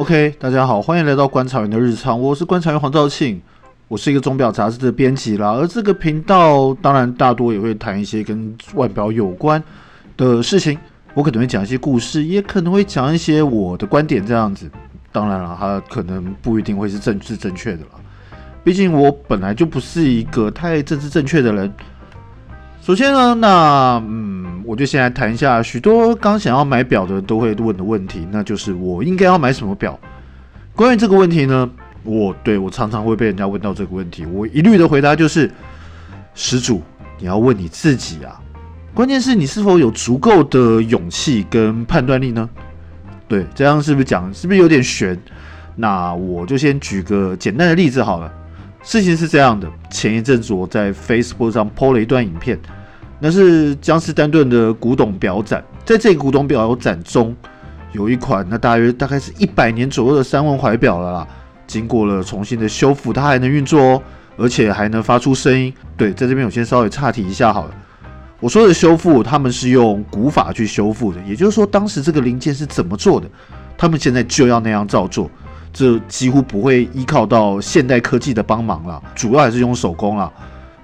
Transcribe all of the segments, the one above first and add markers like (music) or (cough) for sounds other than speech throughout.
OK，大家好，欢迎来到观察员的日常，我是观察员黄兆庆，我是一个钟表杂志的编辑啦，而这个频道当然大多也会谈一些跟腕表有关的事情，我可能会讲一些故事，也可能会讲一些我的观点这样子，当然了，它可能不一定会是政治正确的啦，毕竟我本来就不是一个太政治正确的人。首先呢，那嗯，我就先来谈一下许多刚想要买表的都会问的问题，那就是我应该要买什么表？关于这个问题呢，我对我常常会被人家问到这个问题，我一律的回答就是：施主，你要问你自己啊，关键是你是否有足够的勇气跟判断力呢？对，这样是不是讲是不是有点悬？那我就先举个简单的例子好了。事情是这样的，前一阵子我在 Facebook 上 po 了一段影片。那是江诗丹顿的古董表展，在这个古董表展中，有一款那大约大概是一百年左右的三问怀表了啦。经过了重新的修复，它还能运作哦，而且还能发出声音。对，在这边我先稍微岔题一下好了。我说的修复，他们是用古法去修复的，也就是说，当时这个零件是怎么做的，他们现在就要那样照做，这几乎不会依靠到现代科技的帮忙了，主要还是用手工了。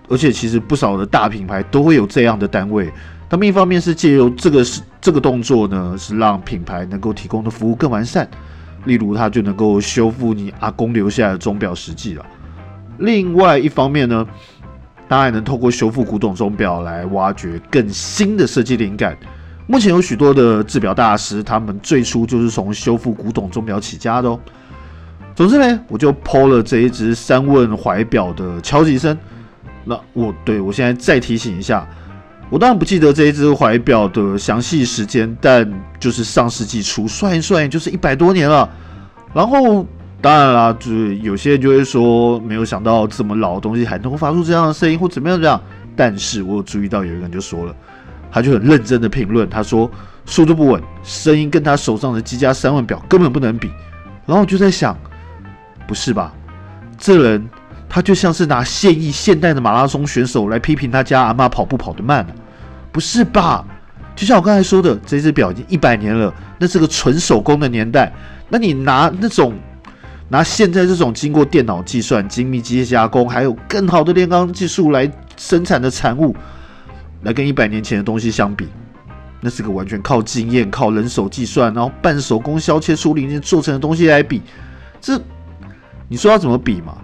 而且其实不少的大品牌都会有这样的单位，他们一方面是借由这个是这个动作呢，是让品牌能够提供的服务更完善，例如它就能够修复你阿公留下的钟表实际了。另外一方面呢，当然能透过修复古董钟表来挖掘更新的设计灵感。目前有许多的制表大师，他们最初就是从修复古董钟表起家的哦。总之呢，我就剖了这一只三问怀表的敲击声。那我对我现在再提醒一下，我当然不记得这一只怀表的详细时间，但就是上世纪初算一算，就是一百多年了。然后当然啦，就是有些人就会说，没有想到这么老的东西还能够发出这样的声音，或怎么样这样。但是我有注意到有一个人就说了，他就很认真的评论，他说速度不稳，声音跟他手上的积家三万表根本不能比。然后我就在想，不是吧，这人。他就像是拿现役现代的马拉松选手来批评他家阿妈跑步跑得慢，不是吧？就像我刚才说的，这只表已经一百年了，那是个纯手工的年代。那你拿那种拿现在这种经过电脑计算、精密机械加工，还有更好的炼钢技术来生产的产物，来跟一百年前的东西相比，那是个完全靠经验、靠人手计算，然后半手工削切出零件做成的东西来比，这你说要怎么比嘛？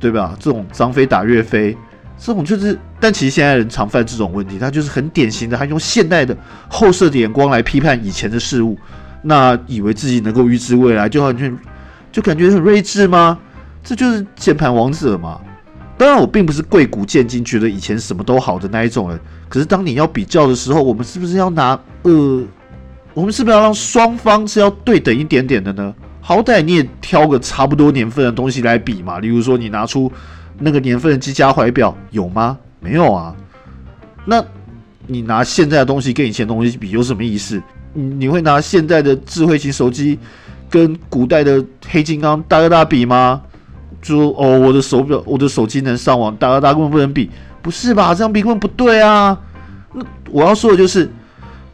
对吧？这种张飞打岳飞，这种就是，但其实现在人常犯这种问题，他就是很典型的，他用现代的后设的眼光来批判以前的事物，那以为自己能够预知未来，就完全就感觉很睿智吗？这就是键盘王者嘛。当然，我并不是贵古见今，觉得以前什么都好的那一种人。可是当你要比较的时候，我们是不是要拿呃，我们是不是要让双方是要对等一点点的呢？好歹你也挑个差不多年份的东西来比嘛，例如说你拿出那个年份的机加怀表有吗？没有啊。那你拿现在的东西跟以前的东西比有什么意思？你你会拿现在的智慧型手机跟古代的黑金刚大哥大比吗？就哦，我的手表，我的手机能上网，大哥大根本不能比，不是吧？这样比根本不对啊。那我要说的就是，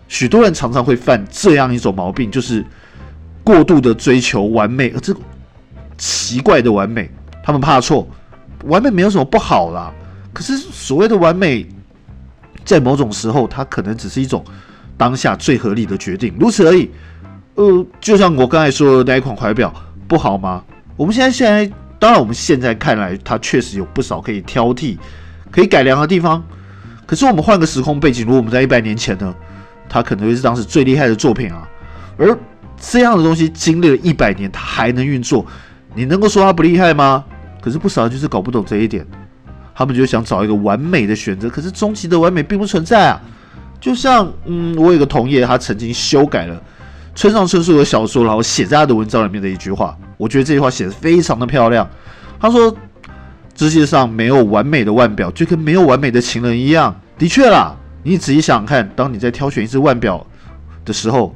许多人常常会犯这样一种毛病，就是。过度的追求完美，而这奇怪的完美，他们怕错。完美没有什么不好啦，可是所谓的完美，在某种时候，它可能只是一种当下最合理的决定，如此而已。呃，就像我刚才说的那一款怀表，不好吗？我们现在现在，当然我们现在看来，它确实有不少可以挑剔、可以改良的地方。可是我们换个时空背景，如果我们在一百年前呢，它可能会是当时最厉害的作品啊，而。这样的东西经历了一百年，它还能运作，你能够说它不厉害吗？可是不少人就是搞不懂这一点，他们就想找一个完美的选择，可是终极的完美并不存在啊。就像，嗯，我有个同业，他曾经修改了村上春树的小说，然后写在他的文章里面的一句话，我觉得这句话写的非常的漂亮。他说：“世界上没有完美的腕表，就跟没有完美的情人一样。”的确啦，你仔细想想看，当你在挑选一只腕表的时候。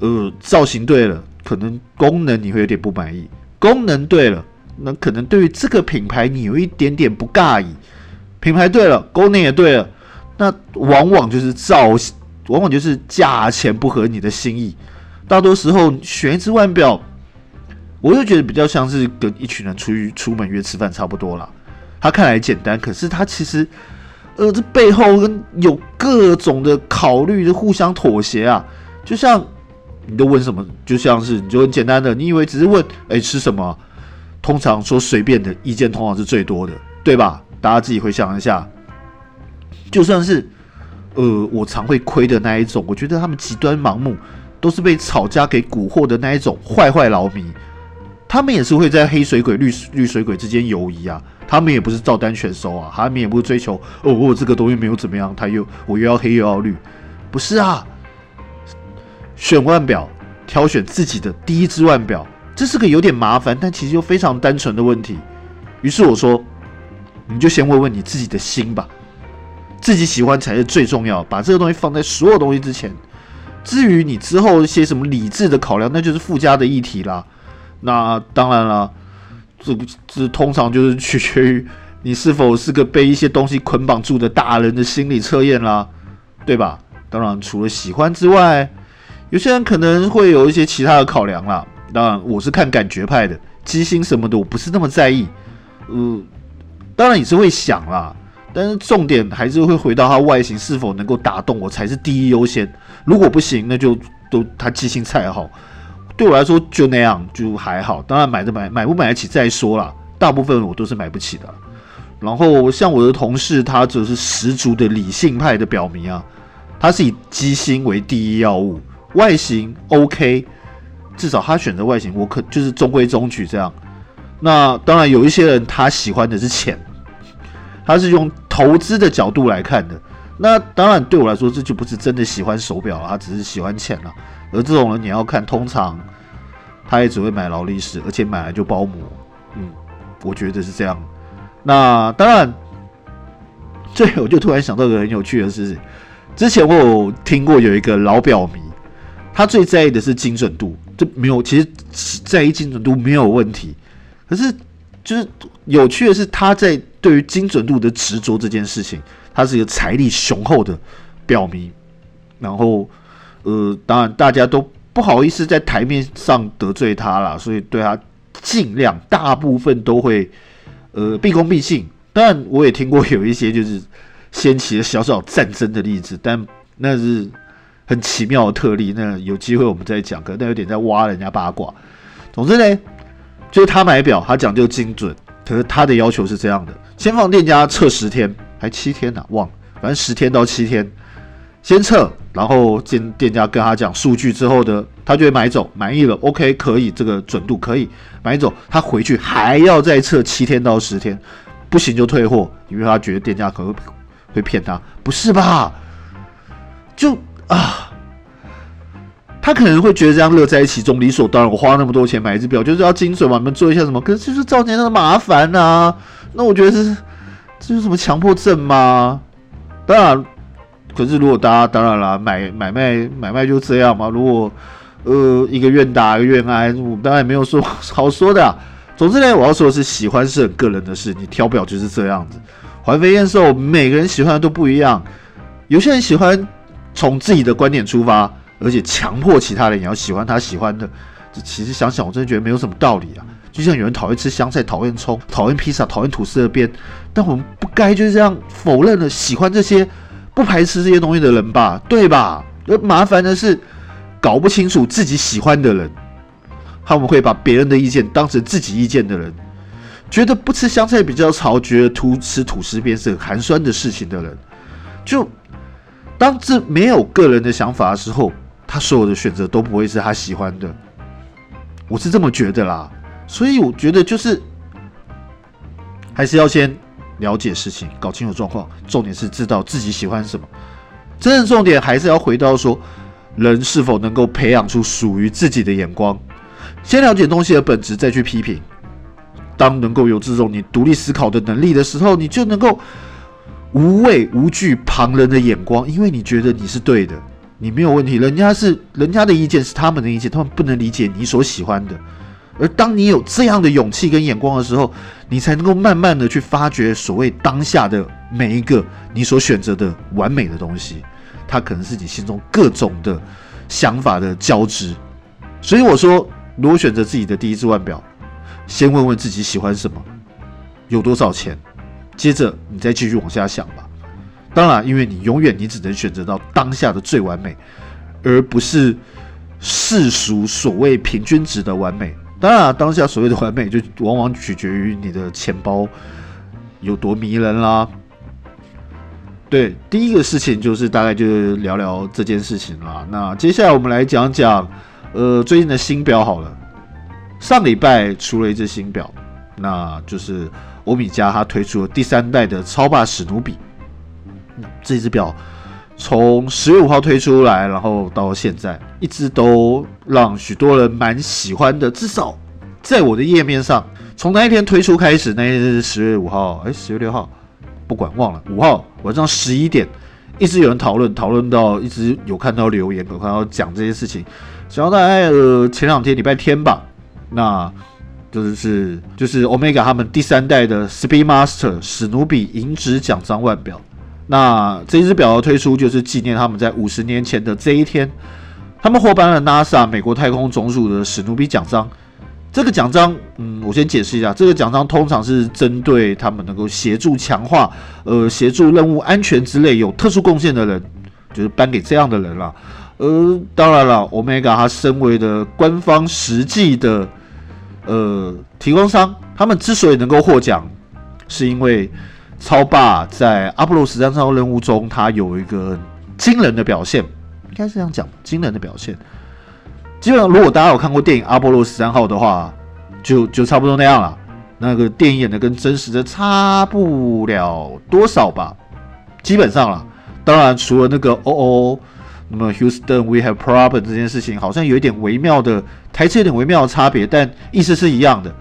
呃，造型对了，可能功能你会有点不满意；功能对了，那可能对于这个品牌你有一点点不尬意。品牌对了，功能也对了，那往往就是造型，往往就是价钱不合你的心意。大多时候选一只腕表，我就觉得比较像是跟一群人出去出门约吃饭差不多啦。他看来简单，可是他其实，呃，这背后跟有各种的考虑的互相妥协啊。就像你都问什么，就像是你就很简单的，你以为只是问，哎，吃什么？通常说随便的意见通常是最多的，对吧？大家自己回想一下，就算是呃，我常会亏的那一种，我觉得他们极端盲目，都是被吵架给蛊惑的那一种坏坏劳迷，他们也是会在黑水鬼、绿绿水鬼之间游移啊。他们也不是照单全收啊，他们也不是追求哦，我这个东西没有怎么样，他又我又要黑又要绿，不是啊。选腕表，挑选自己的第一只腕表。这是个有点麻烦，但其实又非常单纯的问题。于是我说：“你就先问问你自己的心吧，自己喜欢才是最重要。把这个东西放在所有东西之前。至于你之后一些什么理智的考量，那就是附加的议题啦。那当然了，这这通常就是取决于你是否是个被一些东西捆绑住的大人的心理测验啦，对吧？当然，除了喜欢之外，有些人可能会有一些其他的考量啦。”当然，我是看感觉派的，机芯什么的我不是那么在意。呃，当然也是会想啦，但是重点还是会回到它外形是否能够打动我才是第一优先。如果不行，那就都它机芯再好，对我来说就那样就还好。当然买的买买不买得起再说啦，大部分我都是买不起的。然后像我的同事，他则是十足的理性派的表明啊，他是以机芯为第一要务，外形 OK。至少他选择外形，我可就是中规中矩这样。那当然有一些人他喜欢的是钱，他是用投资的角度来看的。那当然对我来说，这就不是真的喜欢手表了，他只是喜欢钱了。而这种人你要看，通常他也只会买劳力士，而且买来就包膜。嗯，我觉得是这样。那当然，(laughs) 最后我就突然想到一个很有趣的事，之前我有听过有一个老表迷。他最在意的是精准度，这没有，其实在意精准度没有问题。可是，就是有趣的是，他在对于精准度的执着这件事情，他是一个财力雄厚的表明。然后，呃，当然大家都不好意思在台面上得罪他了，所以对他尽量大部分都会呃毕恭毕敬。当然，我也听过有一些就是掀起了小小战争的例子，但那是。很奇妙的特例，那有机会我们再讲。可那有点在挖人家八卦。总之呢，就是他买表，他讲究精准。可是他的要求是这样的：先放店家测十天，还七天呢，忘了，反正十天到七天，先测，然后店店家跟他讲数据之后的，他就会买走，满意了，OK，可以，这个准度可以买走。他回去还要再测七天到十天，不行就退货，因为他觉得店家可能会骗他，不是吧？就。啊，他可能会觉得这样乐在其中，理所当然。我花那么多钱买一只表，就是要精准嘛，你们做一下什么？可是就是造成他的麻烦呐。那我觉得是这是什么强迫症吗？当然，可是如果大家当然啦，买买卖买卖就这样嘛。如果呃一个愿打一个愿挨，我当然也没有说 (laughs) 好说的。啊总之呢，我要说的是，喜欢是很个人的事。你挑表就是这样子，环肥燕瘦，每个人喜欢的都不一样。有些人喜欢。从自己的观点出发，而且强迫其他人也要喜欢他喜欢的，这其实想想我真的觉得没有什么道理啊！就像有人讨厌吃香菜、讨厌葱、讨厌披萨、讨厌吐司的边，但我们不该就是这样否认了喜欢这些、不排斥这些东西的人吧？对吧？而麻烦的是，搞不清楚自己喜欢的人，他们会把别人的意见当成自己意见的人，觉得不吃香菜比较潮，觉得吐吃吐司边是很寒酸的事情的人，就。当这没有个人的想法的时候，他所有的选择都不会是他喜欢的。我是这么觉得啦，所以我觉得就是还是要先了解事情，搞清楚状况。重点是知道自己喜欢什么。真正重点还是要回到说，人是否能够培养出属于自己的眼光。先了解东西的本质，再去批评。当能够有这种你独立思考的能力的时候，你就能够。无畏无惧旁人的眼光，因为你觉得你是对的，你没有问题。人家是人家的意见是他们的意见，他们不能理解你所喜欢的。而当你有这样的勇气跟眼光的时候，你才能够慢慢的去发掘所谓当下的每一个你所选择的完美的东西，它可能是你心中各种的想法的交织。所以我说，如果选择自己的第一只腕表，先问问自己喜欢什么，有多少钱，接着你再继续往下想吧。当然，因为你永远你只能选择到当下的最完美，而不是世俗所谓平均值的完美。当然，当下所谓的完美，就往往取决于你的钱包有多迷人啦。对，第一个事情就是大概就聊聊这件事情啦。那接下来我们来讲讲，呃，最近的新表好了。上礼拜出了一只新表，那就是欧米茄它推出了第三代的超霸史努比。这只表从十月五号推出来，然后到现在一直都让许多人蛮喜欢的。至少在我的页面上，从那一天推出开始，那一天是十月五号，哎，十月六号，不管忘了，五号晚上十一点，一直有人讨论，讨论到一直有看到留言，有看到讲这些事情。讲到大概呃前两天礼拜天吧，那就是是就是 Omega 他们第三代的 Speedmaster 史努比银质奖章腕表。那这只表的推出，就是纪念他们在五十年前的这一天，他们获颁了 NASA 美国太空总署的史努比奖章。这个奖章，嗯，我先解释一下，这个奖章通常是针对他们能够协助强化、呃，协助任务安全之类有特殊贡献的人，就是颁给这样的人了。呃，当然了，Omega 它身为的官方实际的呃提供商，他们之所以能够获奖，是因为。超霸在阿波罗十三号任务中，他有一个惊人的表现，应该是这样讲，惊人的表现。基本上，如果大家有看过电影《阿波罗十三号》的话，就就差不多那样了。那个电影演的跟真实的差不了多少吧，基本上了。当然，除了那个哦哦，那么 Houston we have problem 这件事情，好像有一点微妙的台词，有点微妙的差别，但意思是一样的。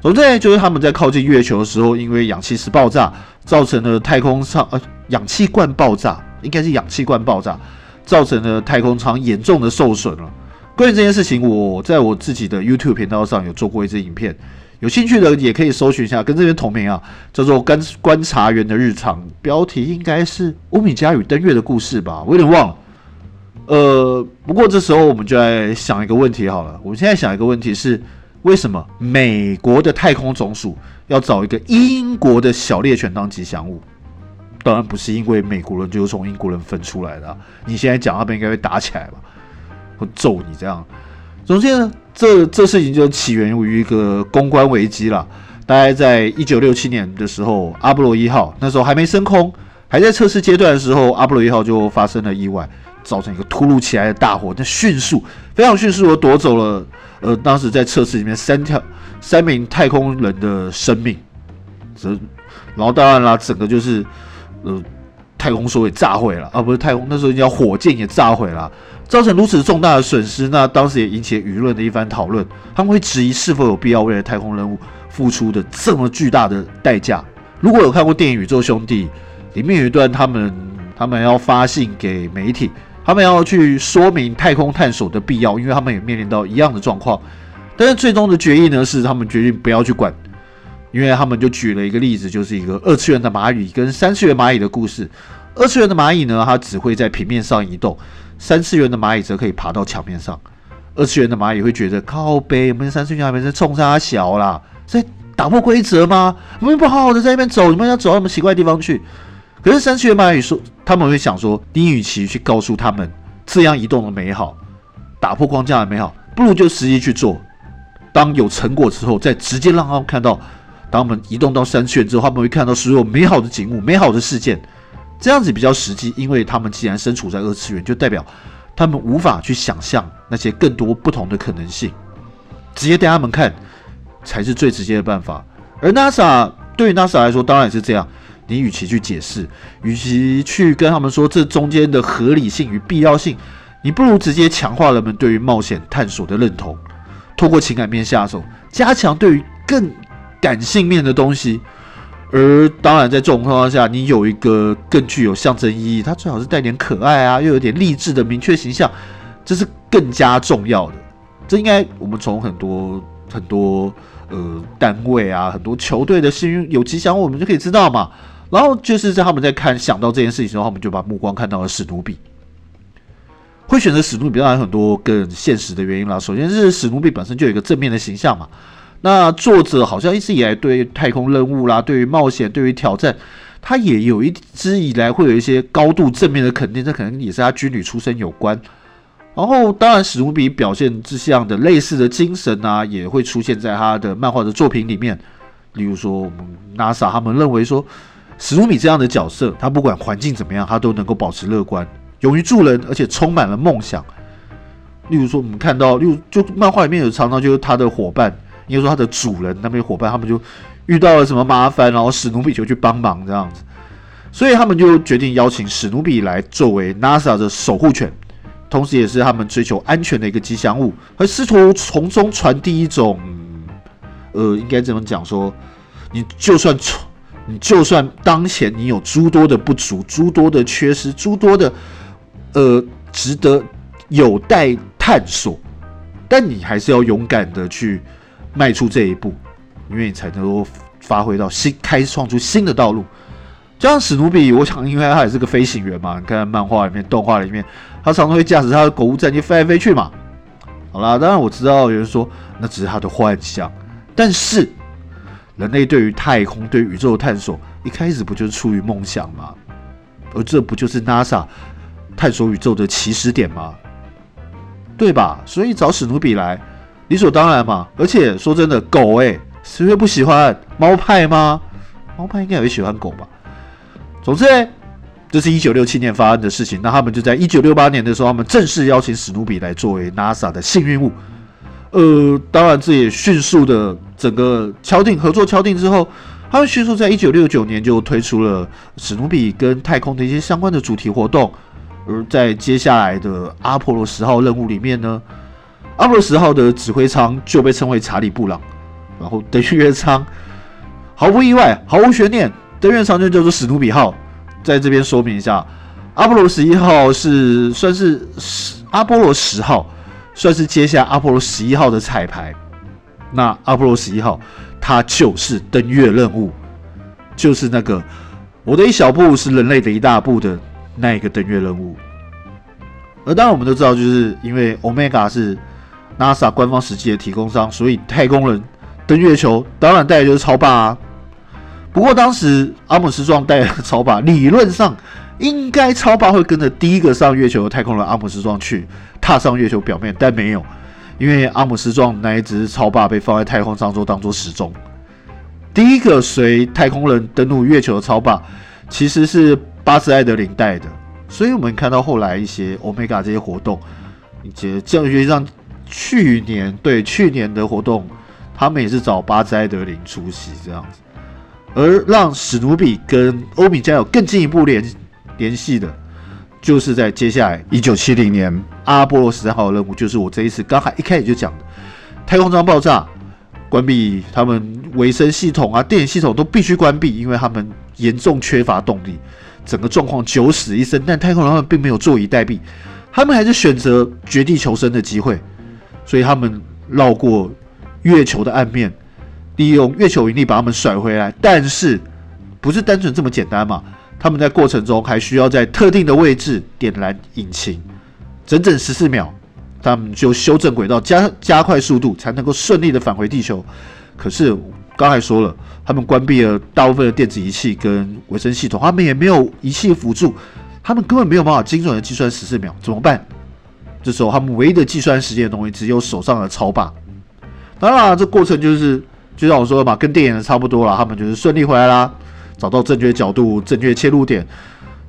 总之，就是他们在靠近月球的时候，因为氧气室爆炸。造成了太空舱呃氧气罐爆炸，应该是氧气罐爆炸，造成了太空舱严重的受损了。关于这件事情，我在我自己的 YouTube 频道上有做过一支影片，有兴趣的也可以搜寻一下，跟这边同名啊，叫做《观观察员的日常》，标题应该是欧米伽与登月的故事吧，我有点忘了。呃，不过这时候我们就来想一个问题好了，我们现在想一个问题是。为什么美国的太空总署要找一个英国的小猎犬当吉祥物？当然不是因为美国人就是从英国人分出来的。你现在讲，他们应该会打起来吧？会揍你这样。总之呢，这这事情就起源于一个公关危机了。大概在一九六七年的时候，阿波罗一号那时候还没升空，还在测试阶段的时候，阿波罗一号就发生了意外。造成一个突如其来的大火，那迅速、非常迅速的夺走了，呃，当时在测试里面三条、三名太空人的生命。这，然后当然啦，整个就是，呃，太空梭也炸毁了，啊，不是太空，那时候叫火箭也炸毁了，造成如此重大的损失，那当时也引起舆论的一番讨论。他们会质疑是否有必要为了太空任务付出的这么巨大的代价。如果有看过电影《宇宙兄弟》，里面有一段他们他们要发信给媒体。他们要去说明太空探索的必要，因为他们也面临到一样的状况。但是最终的决议呢，是他们决定不要去管，因为他们就举了一个例子，就是一个二次元的蚂蚁跟三次元蚂蚁的故事。二次元的蚂蚁呢，它只会在平面上移动；三次元的蚂蚁则可以爬到墙面上。二次元的蚂蚁会觉得靠背，我们三次元那边在冲它小啦，在打破规则吗？我们不好好的在那边走，你们要走到什么奇怪的地方去？可是三次元蚂蚁说，他们会想说，你与其去告诉他们这样移动的美好，打破框架的美好，不如就实际去做。当有成果之后，再直接让他们看到，当我们移动到三区之后，他们会看到所有美好的景物、美好的事件，这样子比较实际。因为他们既然身处在二次元，就代表他们无法去想象那些更多不同的可能性。直接带他们看，才是最直接的办法。而 NASA 对于 NASA 来说，当然也是这样。你与其去解释，与其去跟他们说这中间的合理性与必要性，你不如直接强化人们对于冒险探索的认同，透过情感面下手，加强对于更感性面的东西。而当然，在这种情况下，你有一个更具有象征意义，它最好是带点可爱啊，又有点励志的明确形象，这是更加重要的。这应该我们从很多很多呃单位啊，很多球队的幸运有吉祥物，我们就可以知道嘛。然后就是在他们在看想到这件事情的时候，他们就把目光看到了史努比。会选择史努比，当然很多更现实的原因啦。首先是史努比本身就有一个正面的形象嘛。那作者好像一直以来对太空任务啦、对于冒险、对于挑战，他也有一直以来会有一些高度正面的肯定，这可能也是他军旅出身有关。然后，当然史努比表现这样的类似的精神啊，也会出现在他的漫画的作品里面。例如说，我们 NASA 他们认为说，史努比这样的角色，他不管环境怎么样，他都能够保持乐观。勇于助人，而且充满了梦想。例如说，我们看到，例如就漫画里面有常常就是他的伙伴，应该说他的主人那边伙伴，他们就遇到了什么麻烦，然后史努比就去帮忙这样子。所以他们就决定邀请史努比来作为 NASA 的守护犬，同时也是他们追求安全的一个吉祥物，而试图从中传递一种，呃，应该怎么讲说，你就算从你就算当前你有诸多的不足、诸多的缺失、诸多的。呃，值得有待探索，但你还是要勇敢的去迈出这一步，因为你才能够发挥到新，开创出新的道路。就像史努比，我想，因为他也是个飞行员嘛，你看漫画里面、动画里面，他常常会驾驶他的狗物战机飞来飞去嘛。好啦，当然我知道有人说那只是他的幻想，但是人类对于太空、对宇宙的探索，一开始不就是出于梦想吗？而这不就是 NASA？探索宇宙的起始点吗？对吧？所以找史努比来，理所当然嘛。而且说真的，狗哎，谁会不喜欢？猫派吗？猫派应该也会喜欢狗吧。总之，这是一九六七年发生的事情。那他们就在一九六八年的时候，他们正式邀请史努比来作为 NASA 的幸运物。呃，当然这也迅速的整个敲定合作敲定之后，他们迅速在一九六九年就推出了史努比跟太空的一些相关的主题活动。而在接下来的阿波罗十号任务里面呢，阿波罗十号的指挥舱就被称为查理布朗，然后登月舱毫不意外、毫无悬念，登月舱就叫做史努比号。在这边说明一下，阿波罗十一号是算是阿波罗十号算是接下阿波罗十一号的彩排。那阿波罗十一号它就是登月任务，就是那个我的一小步是人类的一大步的。那一个登月任务，而当然我们都知道，就是因为 Omega 是 NASA 官方实际的提供商，所以太空人登月球当然带的就是超霸啊。不过当时阿姆斯壮带的超霸，理论上应该超霸会跟着第一个上月球的太空人阿姆斯壮去踏上月球表面，但没有，因为阿姆斯壮那一只超霸被放在太空上做当做时钟。第一个随太空人登陆月球的超霸，其实是。巴斯艾德林带的，所以我们看到后来一些 Omega 这些活动，以及教育学上去年对去年的活动，他们也是找巴斯艾德林出席这样子，而让史努比跟欧米伽有更进一步联联系的，就是在接下来一九七零年阿波罗十三号任务，就是我这一次刚才一开始就讲的太空舱爆炸，关闭他们维生系统啊、电影系统都必须关闭，因为他们严重缺乏动力。整个状况九死一生，但太空人们并没有坐以待毙，他们还是选择绝地求生的机会，所以他们绕过月球的岸面，利用月球引力把他们甩回来。但是不是单纯这么简单嘛？他们在过程中还需要在特定的位置点燃引擎，整整十四秒，他们就修正轨道，加加快速度，才能够顺利的返回地球。可是。刚才说了，他们关闭了大部分的电子仪器跟维生系统，他们也没有仪器辅助，他们根本没有办法精准的计算十四秒，怎么办？这时候他们唯一的计算时间的东西只有手上的超霸。当然，这过程就是就像我说的嘛，跟电影的差不多了，他们就是顺利回来啦，找到正确角度、正确切入点，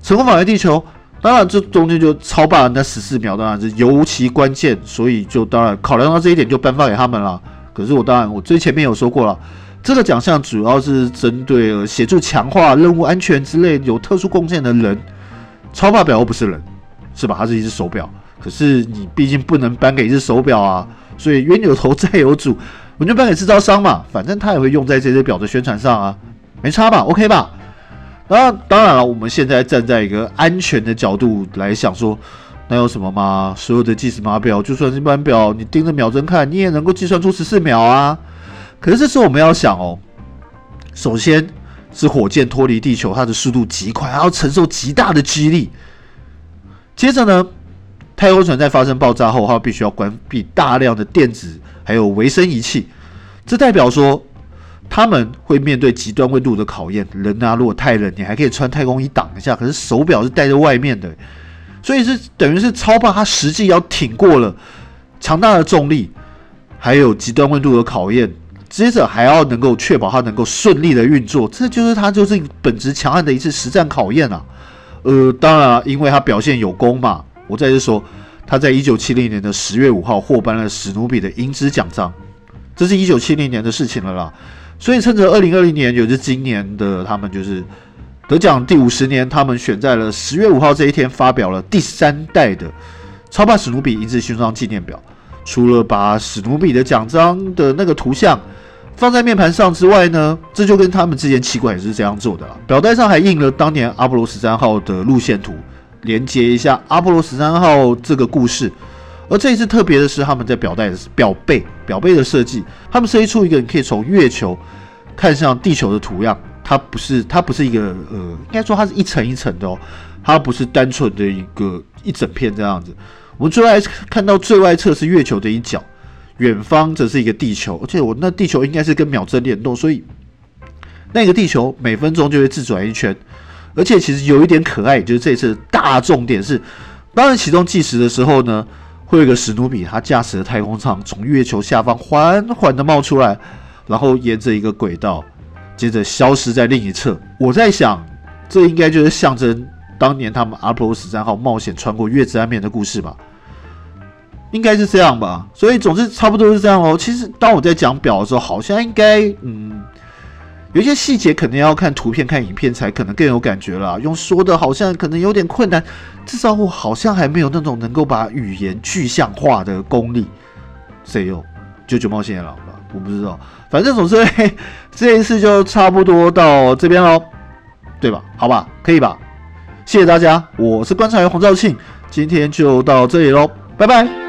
成功返回地球。当然，这中间就超霸那十四秒当然是尤其关键，所以就当然考量到这一点，就颁发给他们了。可是我当然我最前面有说过了。这个奖项主要是针对协助强化任务安全之类有特殊贡献的人。超霸表又不是人，是吧？它是一只手表。可是你毕竟不能颁给一只手表啊，所以冤有头债有主，我就颁给制造商嘛。反正他也会用在这只表的宣传上啊，没差吧？OK 吧？那当然了，我们现在站在一个安全的角度来想说，那有什么吗？所有的计时码表，就算是一般表，你盯着秒针看，你也能够计算出十四秒啊。可是这时候我们要想哦，首先是火箭脱离地球，它的速度极快，还要承受极大的激励。接着呢，太空船在发生爆炸后，它必须要关闭大量的电子还有维生仪器，这代表说他们会面对极端温度的考验。人啊，如果太冷，你还可以穿太空衣挡一下，可是手表是戴在外面的，所以是等于是超霸，它实际要挺过了强大的重力，还有极端温度的考验。接着还要能够确保它能够顺利的运作，这就是它就是本质强悍的一次实战考验啊。呃，当然，因为它表现有功嘛，我再次说，他在一九七零年的十月五号获颁了史努比的英姿奖章，这是一九七零年的事情了啦。所以趁着二零二零年，也就是今年的他们就是得奖第五十年，他们选在了十月五号这一天发表了第三代的超霸史努比银质勋章纪念表。除了把史努比的奖章的那个图像。放在面盘上之外呢，这就跟他们之前奇怪也是这样做的了。表带上还印了当年阿波罗十三号的路线图，连接一下阿波罗十三号这个故事。而这一次特别的是，他们在表带的表背表背的设计，他们设计出一个你可以从月球看向地球的图样。它不是它不是一个呃，应该说它是一层一层的哦，它不是单纯的一个一整片这样子。我们最外看到最外侧是月球的一角。远方则是一个地球，而且我那地球应该是跟秒针联动，所以那个地球每分钟就会自转一圈。而且其实有一点可爱，就是这一次大重点是，当然启动计时的时候呢，会有一个史努比，他驾驶的太空舱从月球下方缓缓的冒出来，然后沿着一个轨道，接着消失在另一侧。我在想，这应该就是象征当年他们阿波罗十三号冒险穿过月之暗面的故事吧。应该是这样吧，所以总之差不多是这样哦。其实当我在讲表的时候，好像应该嗯，有一些细节可能要看图片、看影片才可能更有感觉啦。用说的好像可能有点困难，至少我好像还没有那种能够把语言具象化的功力。谁有？九九冒险野狼吧？我不知道。反正总之这一次就差不多到这边喽，对吧？好吧，可以吧？谢谢大家，我是观察员黄兆庆，今天就到这里喽，拜拜。